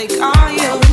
They call you.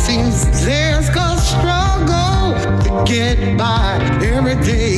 seems there's a struggle to get by every day.